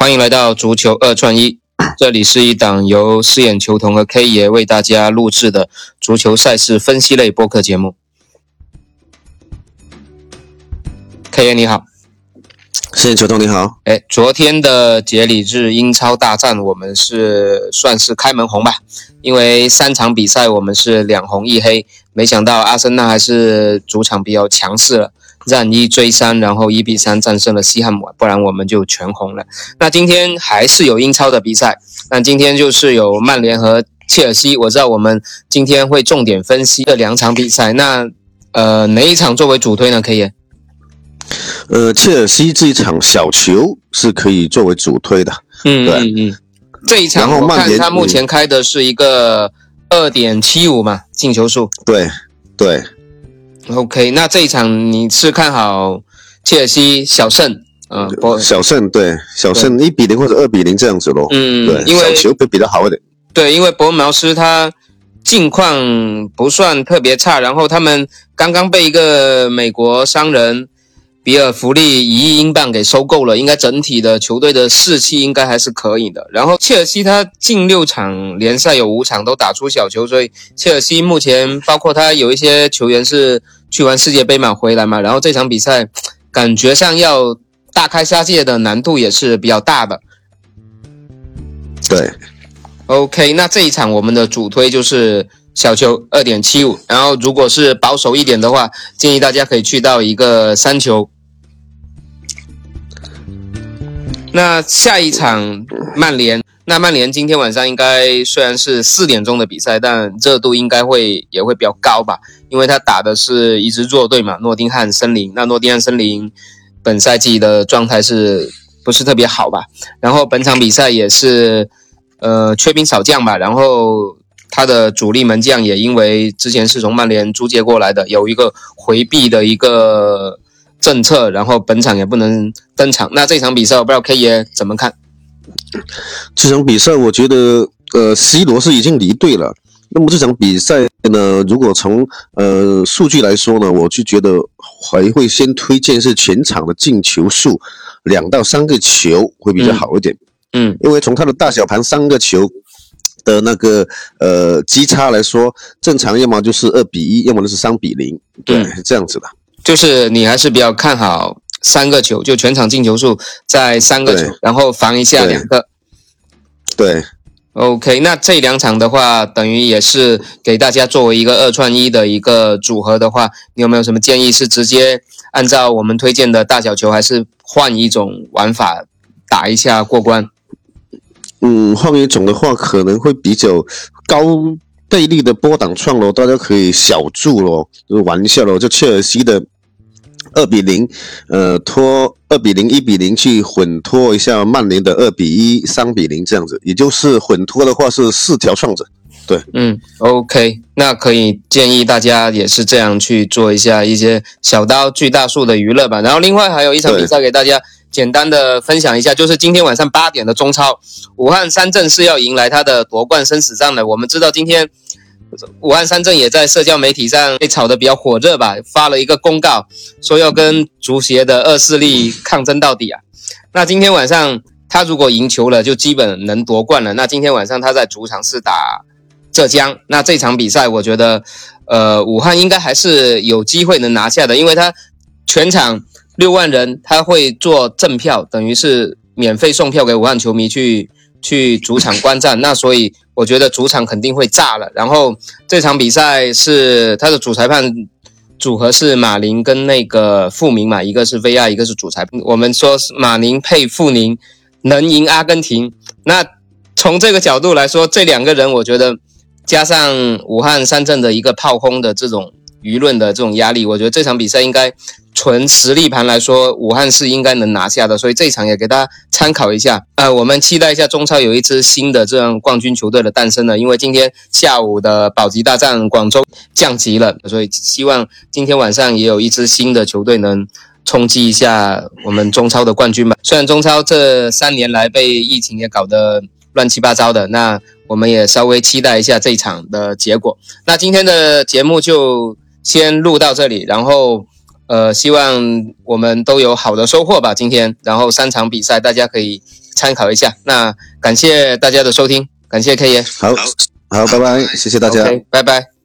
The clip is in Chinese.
欢迎来到足球二串一，这里是一档由饰演球童和 K 爷为大家录制的足球赛事分析类播客节目。K 爷你好，饰演球童你好。哎，昨天的节礼日英超大战，我们是算是开门红吧，因为三场比赛我们是两红一黑，没想到阿森纳还是主场比较强势了。让一追三，然后一比三战胜了西汉姆，不然我们就全红了。那今天还是有英超的比赛，那今天就是有曼联和切尔西。我知道我们今天会重点分析这两场比赛。那呃，哪一场作为主推呢？可以？呃，切尔西这一场小球是可以作为主推的。嗯对嗯。这一场我看他目前开的是一个二点七五嘛，进球数。对对。OK，那这一场你是看好切尔西小胜？嗯，小胜对，小胜一比零或者二比零这样子咯。嗯，对，因为小球会比较好一点。对，因为伯恩茅斯他近况不算特别差，然后他们刚刚被一个美国商人。比尔福利一亿英镑给收购了，应该整体的球队的士气应该还是可以的。然后切尔西他近六场联赛有五场都打出小球，所以切尔西目前包括他有一些球员是去完世界杯嘛回来嘛，然后这场比赛感觉上要大开杀戒的难度也是比较大的。对，OK，那这一场我们的主推就是。小球二点七五，然后如果是保守一点的话，建议大家可以去到一个三球。那下一场曼联，那曼联今天晚上应该虽然是四点钟的比赛，但热度应该会也会比较高吧，因为他打的是一支弱队嘛，诺丁汉森林。那诺丁汉森林本赛季的状态是不是特别好吧？然后本场比赛也是呃缺兵少将吧，然后。他的主力门将也因为之前是从曼联租借过来的，有一个回避的一个政策，然后本场也不能登场。那这场比赛我不知道 K 爷怎么看？这场比赛我觉得，呃，C 罗是已经离队了。那么这场比赛呢，如果从呃数据来说呢，我就觉得还会先推荐是全场的进球数两到三个球会比较好一点。嗯，因为从他的大小盘三个球。的那个呃基差来说，正常要么就是二比一，要么就是三比零，对，是这样子的。就是你还是比较看好三个球，就全场进球数在三个球，然后防一下两个。对，OK，那这两场的话，等于也是给大家作为一个二串一的一个组合的话，你有没有什么建议？是直接按照我们推荐的大小球，还是换一种玩法打一下过关？嗯，换一种的话，可能会比较高倍率的波挡创咯，大家可以小注咯，就玩一下咯，就切尔西的二比零，呃，拖二比零、一比零去混拖一下曼联的二比一、三比零这样子，也就是混拖的话是四条创者。对，嗯，OK，那可以建议大家也是这样去做一下一些小刀巨大数的娱乐吧。然后另外还有一场比赛给大家。简单的分享一下，就是今天晚上八点的中超，武汉三镇是要迎来他的夺冠生死战的。我们知道今天武汉三镇也在社交媒体上被炒得比较火热吧，发了一个公告，说要跟足协的恶势力抗争到底啊。那今天晚上他如果赢球了，就基本能夺冠了。那今天晚上他在主场是打浙江，那这场比赛我觉得，呃，武汉应该还是有机会能拿下的，因为他全场。六万人他会做赠票，等于是免费送票给武汉球迷去去主场观战。那所以我觉得主场肯定会炸了。然后这场比赛是他的主裁判组合是马宁跟那个傅明嘛，一个是 VR，一个是主裁判。我们说马宁配傅宁能赢阿根廷。那从这个角度来说，这两个人我觉得加上武汉三镇的一个炮轰的这种舆论的这种压力，我觉得这场比赛应该。纯实力盘来说，武汉是应该能拿下的，所以这一场也给大家参考一下。呃，我们期待一下中超有一支新的这样冠军球队的诞生了，因为今天下午的保级大战，广州降级了，所以希望今天晚上也有一支新的球队能冲击一下我们中超的冠军吧。虽然中超这三年来被疫情也搞得乱七八糟的，那我们也稍微期待一下这一场的结果。那今天的节目就先录到这里，然后。呃，希望我们都有好的收获吧。今天，然后三场比赛，大家可以参考一下。那感谢大家的收听，感谢 K 爷，好好，拜拜，谢谢大家，拜拜。